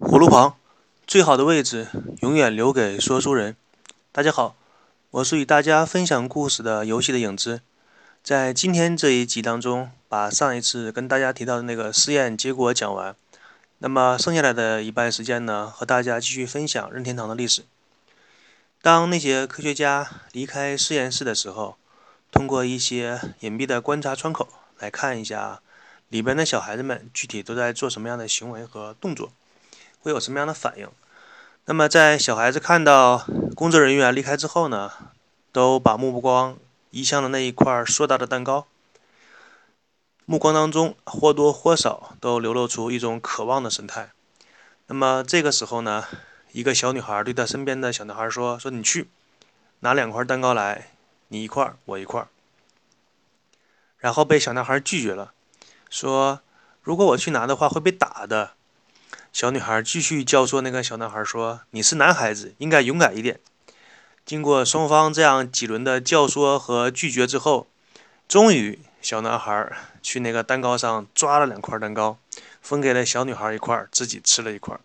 葫芦旁，最好的位置永远留给说书人。大家好，我是与大家分享故事的游戏的影子。在今天这一集当中，把上一次跟大家提到的那个试验结果讲完。那么剩下来的一半时间呢，和大家继续分享任天堂的历史。当那些科学家离开实验室的时候，通过一些隐蔽的观察窗口来看一下里边的小孩子们具体都在做什么样的行为和动作。会有什么样的反应？那么，在小孩子看到工作人员离开之后呢，都把目光移向了那一块硕大的蛋糕，目光当中或多或少都流露出一种渴望的神态。那么这个时候呢，一个小女孩对她身边的小男孩说：“说你去拿两块蛋糕来，你一块，我一块。”然后被小男孩拒绝了，说：“如果我去拿的话，会被打的。”小女孩继续教唆那个小男孩说：“你是男孩子，应该勇敢一点。”经过双方这样几轮的教唆和拒绝之后，终于小男孩去那个蛋糕上抓了两块蛋糕，分给了小女孩一块，自己吃了一块。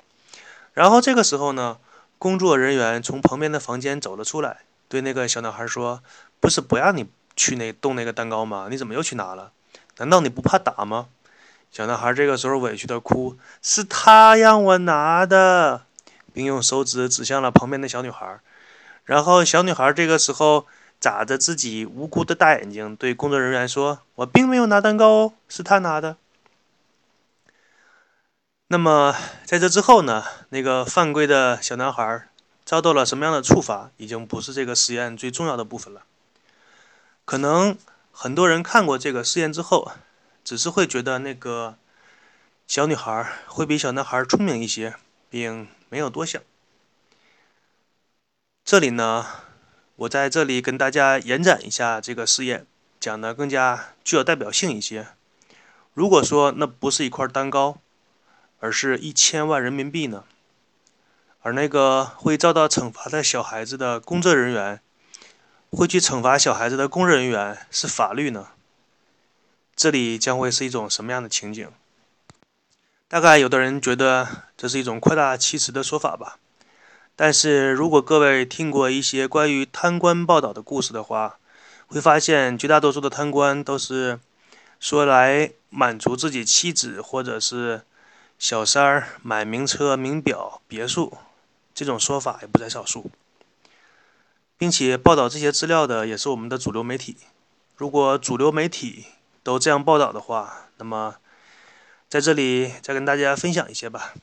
然后这个时候呢，工作人员从旁边的房间走了出来，对那个小男孩说：“不是不让你去那动那个蛋糕吗？你怎么又去拿了？难道你不怕打吗？”小男孩这个时候委屈的哭：“是他让我拿的，并用手指指向了旁边的小女孩。”然后小女孩这个时候眨着自己无辜的大眼睛，对工作人员说：“我并没有拿蛋糕哦，是他拿的。”那么在这之后呢？那个犯规的小男孩遭到了什么样的处罚，已经不是这个实验最重要的部分了。可能很多人看过这个实验之后。只是会觉得那个小女孩会比小男孩聪明一些，并没有多想。这里呢，我在这里跟大家延展一下这个试验，讲的更加具有代表性一些。如果说那不是一块蛋糕，而是一千万人民币呢？而那个会遭到惩罚的小孩子的工作人员，会去惩罚小孩子的工作人员是法律呢？这里将会是一种什么样的情景？大概有的人觉得这是一种夸大其词的说法吧。但是如果各位听过一些关于贪官报道的故事的话，会发现绝大多数的贪官都是说来满足自己妻子或者是小三儿买名车、名表、别墅，这种说法也不在少数。并且报道这些资料的也是我们的主流媒体。如果主流媒体，都这样报道的话，那么在这里再跟大家分享一些吧。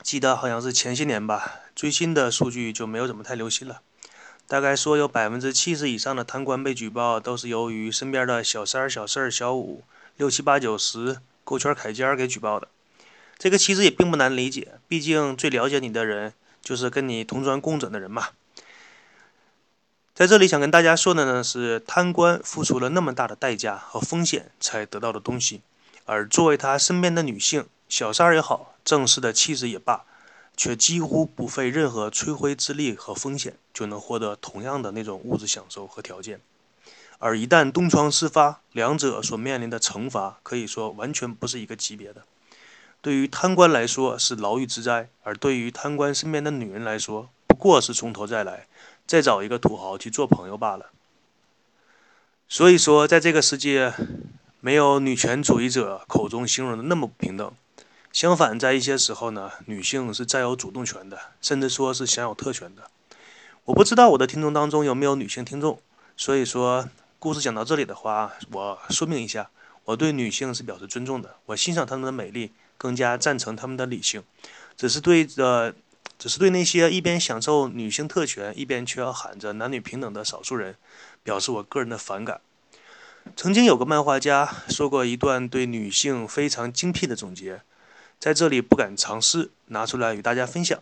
记得好像是前些年吧，最新的数据就没有怎么太留心了。大概说有百分之七十以上的贪官被举报，都是由于身边的小三、小四、小五、六七八九十勾圈凯尖给举报的。这个其实也并不难理解，毕竟最了解你的人就是跟你同床共枕的人嘛。在这里想跟大家说的呢是，贪官付出了那么大的代价和风险才得到的东西，而作为他身边的女性，小三儿也好，正式的妻子也罢，却几乎不费任何吹灰之力和风险就能获得同样的那种物质享受和条件。而一旦东窗事发，两者所面临的惩罚可以说完全不是一个级别的。对于贪官来说是牢狱之灾，而对于贪官身边的女人来说，不过是从头再来。再找一个土豪去做朋友罢了。所以说，在这个世界，没有女权主义者口中形容的那么不平等。相反，在一些时候呢，女性是占有主动权的，甚至说是享有特权的。我不知道我的听众当中有没有女性听众。所以说，故事讲到这里的话，我说明一下，我对女性是表示尊重的，我欣赏她们的美丽，更加赞成她们的理性，只是对着。只是对那些一边享受女性特权，一边却要喊着男女平等的少数人，表示我个人的反感。曾经有个漫画家说过一段对女性非常精辟的总结，在这里不敢尝试拿出来与大家分享。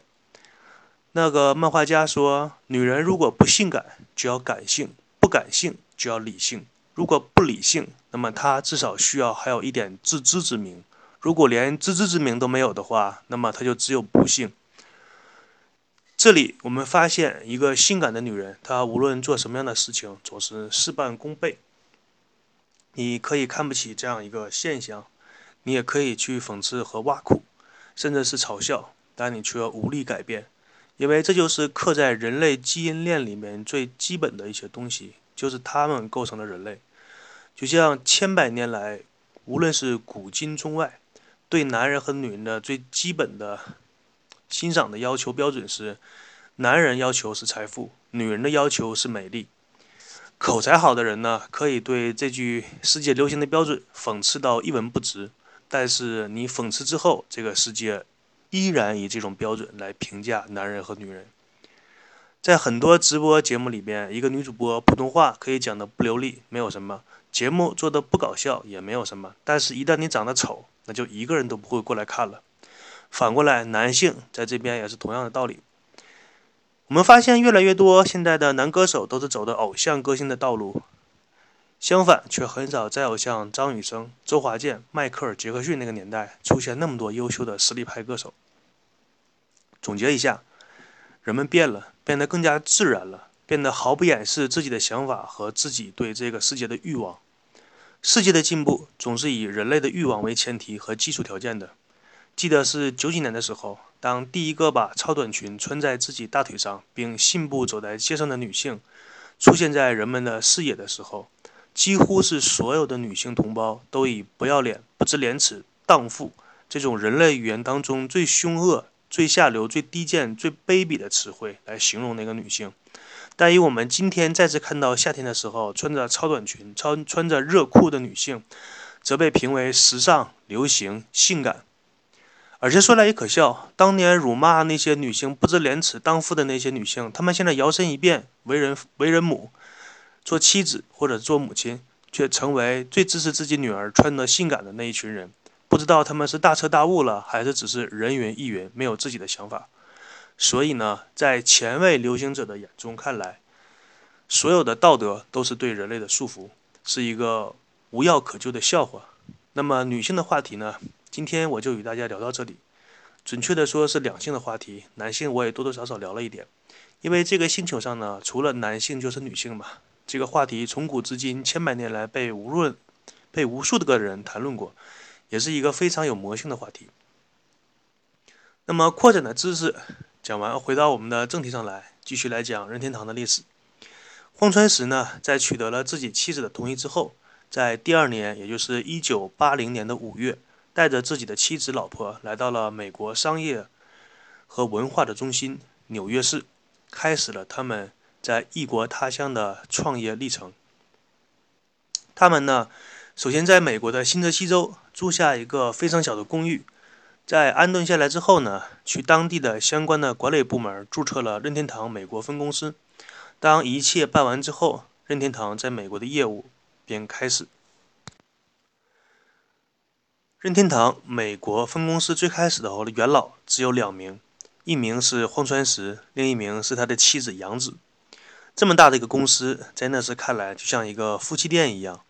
那个漫画家说：“女人如果不性感，就要感性；不感性，就要理性。如果不理性，那么她至少需要还有一点自知之明。如果连自知之明都没有的话，那么她就只有不幸。”这里我们发现一个性感的女人，她无论做什么样的事情，总是事半功倍。你可以看不起这样一个现象，你也可以去讽刺和挖苦。甚至是嘲笑，但你却无力改变，因为这就是刻在人类基因链里面最基本的一些东西，就是他们构成了人类。就像千百年来，无论是古今中外，对男人和女人的最基本的欣赏的要求标准是：男人要求是财富，女人的要求是美丽。口才好的人呢，可以对这句世界流行的标准讽刺到一文不值。但是你讽刺之后，这个世界依然以这种标准来评价男人和女人。在很多直播节目里边，一个女主播普通话可以讲的不流利，没有什么；节目做的不搞笑，也没有什么。但是，一旦你长得丑，那就一个人都不会过来看了。反过来，男性在这边也是同样的道理。我们发现越来越多现在的男歌手都是走的偶像歌星的道路，相反却很少再有像张雨生、周华健、迈克尔·杰克逊那个年代出现那么多优秀的实力派歌手。总结一下，人们变了，变得更加自然了，变得毫不掩饰自己的想法和自己对这个世界的欲望。世界的进步总是以人类的欲望为前提和基础条件的。记得是九几年的时候。当第一个把超短裙穿在自己大腿上，并信步走在街上的女性出现在人们的视野的时候，几乎是所有的女性同胞都以“不要脸”“不知廉耻”“荡妇”这种人类语言当中最凶恶、最下流、最低贱、最卑鄙的词汇来形容那个女性。但以我们今天再次看到夏天的时候穿着超短裙、穿穿着热裤的女性，则被评为时尚、流行、性感。而且说来也可笑，当年辱骂那些女性不知廉耻、荡妇的那些女性，她们现在摇身一变，为人为人母，做妻子或者做母亲，却成为最支持自己女儿穿得性感的那一群人。不知道他们是大彻大悟了，还是只是人云亦云，没有自己的想法。所以呢，在前卫流行者的眼中看来，所有的道德都是对人类的束缚，是一个无药可救的笑话。那么女性的话题呢？今天我就与大家聊到这里，准确的说是两性的话题，男性我也多多少少聊了一点，因为这个星球上呢，除了男性就是女性嘛。这个话题从古至今千百年来被无论被无数的个人谈论过，也是一个非常有魔性的话题。那么扩展的知识讲完，回到我们的正题上来，继续来讲任天堂的历史。荒川石呢，在取得了自己妻子的同意之后，在第二年，也就是一九八零年的五月。带着自己的妻子、老婆来到了美国商业和文化的中心纽约市，开始了他们在异国他乡的创业历程。他们呢，首先在美国的新泽西州租下一个非常小的公寓，在安顿下来之后呢，去当地的相关的管理部门注册了任天堂美国分公司。当一切办完之后，任天堂在美国的业务便开始。任天堂美国分公司最开始的时候的元老只有两名，一名是荒川石，另一名是他的妻子杨子。这么大的一个公司，在那时看来就像一个夫妻店一样。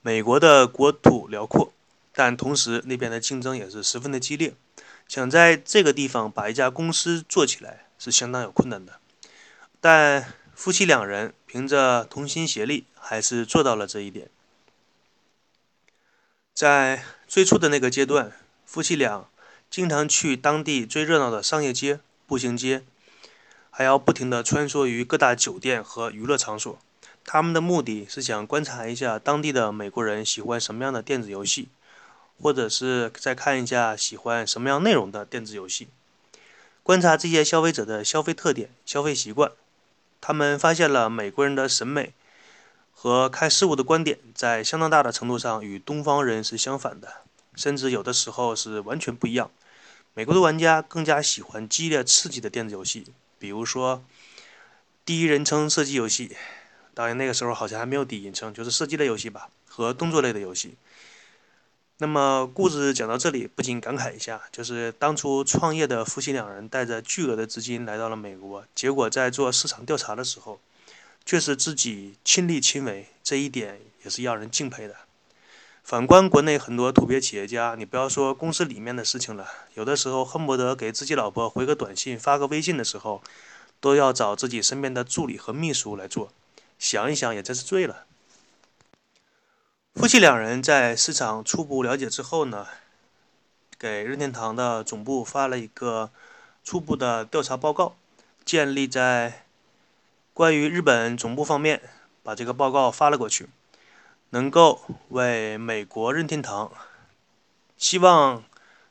美国的国土辽阔，但同时那边的竞争也是十分的激烈。想在这个地方把一家公司做起来是相当有困难的。但夫妻两人凭着同心协力，还是做到了这一点。在最初的那个阶段，夫妻俩经常去当地最热闹的商业街、步行街，还要不停地穿梭于各大酒店和娱乐场所。他们的目的是想观察一下当地的美国人喜欢什么样的电子游戏，或者是再看一下喜欢什么样内容的电子游戏，观察这些消费者的消费特点、消费习惯。他们发现了美国人的审美。和看事物的观点在相当大的程度上与东方人是相反的，甚至有的时候是完全不一样。美国的玩家更加喜欢激烈刺激的电子游戏，比如说第一人称射击游戏，当然那个时候好像还没有第一人称，就是射击类游戏吧，和动作类的游戏。那么故事讲到这里，不禁感慨一下，就是当初创业的夫妻两人带着巨额的资金来到了美国，结果在做市场调查的时候。却是自己亲力亲为，这一点也是让人敬佩的。反观国内很多土鳖企业家，你不要说公司里面的事情了，有的时候恨不得给自己老婆回个短信、发个微信的时候，都要找自己身边的助理和秘书来做。想一想，也真是醉了。夫妻两人在市场初步了解之后呢，给任天堂的总部发了一个初步的调查报告，建立在关于日本总部方面把这个报告发了过去，能够为美国任天堂，希望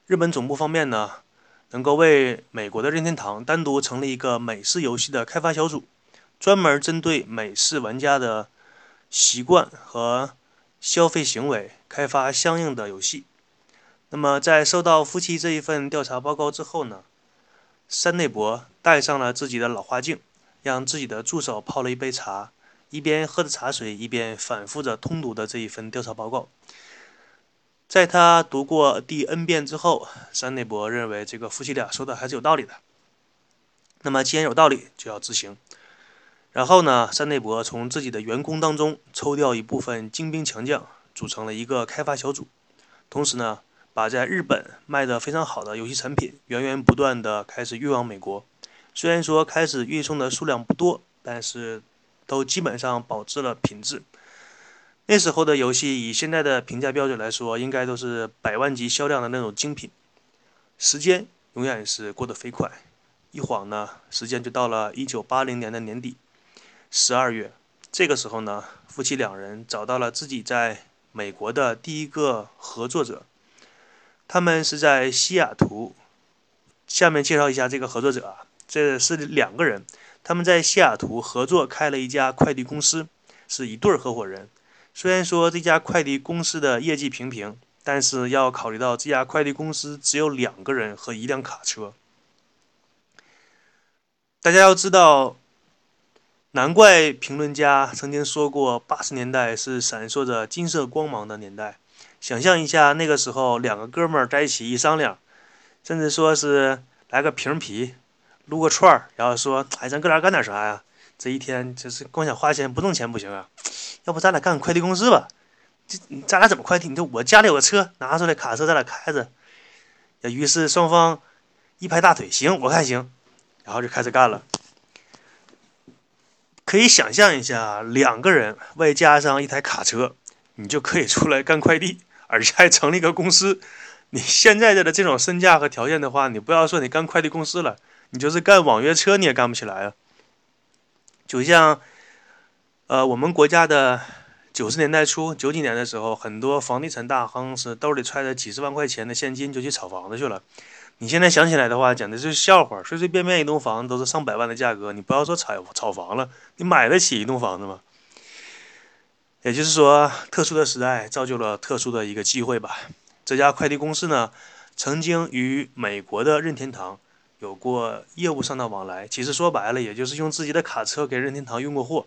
日本总部方面呢，能够为美国的任天堂单独成立一个美式游戏的开发小组，专门针对美式玩家的习惯和消费行为开发相应的游戏。那么，在收到夫妻这一份调查报告之后呢，山内博带上了自己的老花镜，让自己的助手泡了一杯茶，一边喝着茶水，一边反复着通读的这一份调查报告。在他读过第 N 遍之后，山内博认为这个夫妻俩说的还是有道理的。那么，既然有道理，就要执行。然后呢，山内博从自己的员工当中抽调一部分精兵强将，组成了一个开发小组，同时呢。把在日本卖的非常好的游戏产品源源不断的开始运往美国，虽然说开始运送的数量不多，但是都基本上保质了品质。那时候的游戏以现在的评价标准来说，应该都是百万级销量的那种精品。时间永远是过得飞快，一晃呢，时间就到了一九八零年的年底十二月。这个时候呢，夫妻两人找到了自己在美国的第一个合作者。他们是在西雅图。下面介绍一下这个合作者啊，这是两个人，他们在西雅图合作开了一家快递公司，是一对儿合伙人。虽然说这家快递公司的业绩平平，但是要考虑到这家快递公司只有两个人和一辆卡车。大家要知道，难怪评论家曾经说过，八十年代是闪烁着金色光芒的年代。想象一下，那个时候两个哥们儿在一起一商量，甚至说是来个瓶皮，撸个串儿，然后说：“哎，咱哥俩干点啥呀？这一天就是光想花钱不挣钱不行啊！要不咱俩干个快递公司吧？这咱俩怎么快递？你说我家里有个车，拿出来卡车，咱俩开着。”于是双方一拍大腿：“行，我看行。”然后就开始干了。可以想象一下，两个人外加上一台卡车，你就可以出来干快递。而且还成立一个公司，你现在的这种身价和条件的话，你不要说你干快递公司了，你就是干网约车你也干不起来啊。就像，呃，我们国家的九十年代初、九几年的时候，很多房地产大亨是兜里揣着几十万块钱的现金就去炒房子去了。你现在想起来的话，讲的是笑话，随随便便一栋房子都是上百万的价格，你不要说炒炒房了，你买得起一栋房子吗？也就是说，特殊的时代造就了特殊的一个机会吧。这家快递公司呢，曾经与美国的任天堂有过业务上的往来。其实说白了，也就是用自己的卡车给任天堂运过货，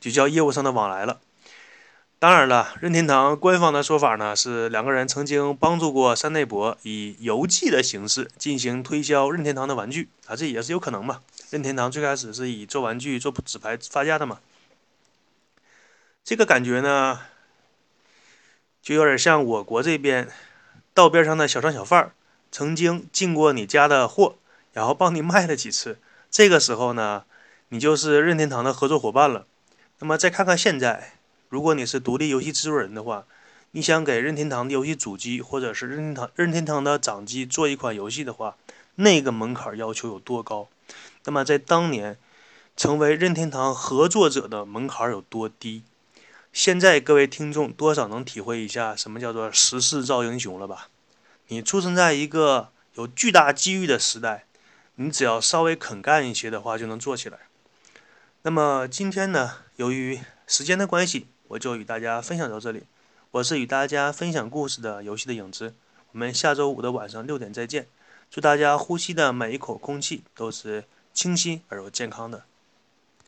就叫业务上的往来了。当然了，任天堂官方的说法呢，是两个人曾经帮助过山内博以邮寄的形式进行推销任天堂的玩具啊，这也是有可能嘛。任天堂最开始是以做玩具、做纸牌发家的嘛。这个感觉呢，就有点像我国这边道边上的小商小贩儿曾经进过你家的货，然后帮你卖了几次。这个时候呢，你就是任天堂的合作伙伴了。那么再看看现在，如果你是独立游戏制作人的话，你想给任天堂的游戏主机或者是任天堂任天堂的掌机做一款游戏的话，那个门槛要求有多高？那么在当年，成为任天堂合作者的门槛有多低？现在各位听众多少能体会一下什么叫做时势造英雄了吧？你出生在一个有巨大机遇的时代，你只要稍微肯干一些的话，就能做起来。那么今天呢，由于时间的关系，我就与大家分享到这里。我是与大家分享故事的游戏的影子。我们下周五的晚上六点再见。祝大家呼吸的每一口空气都是清新而又健康的。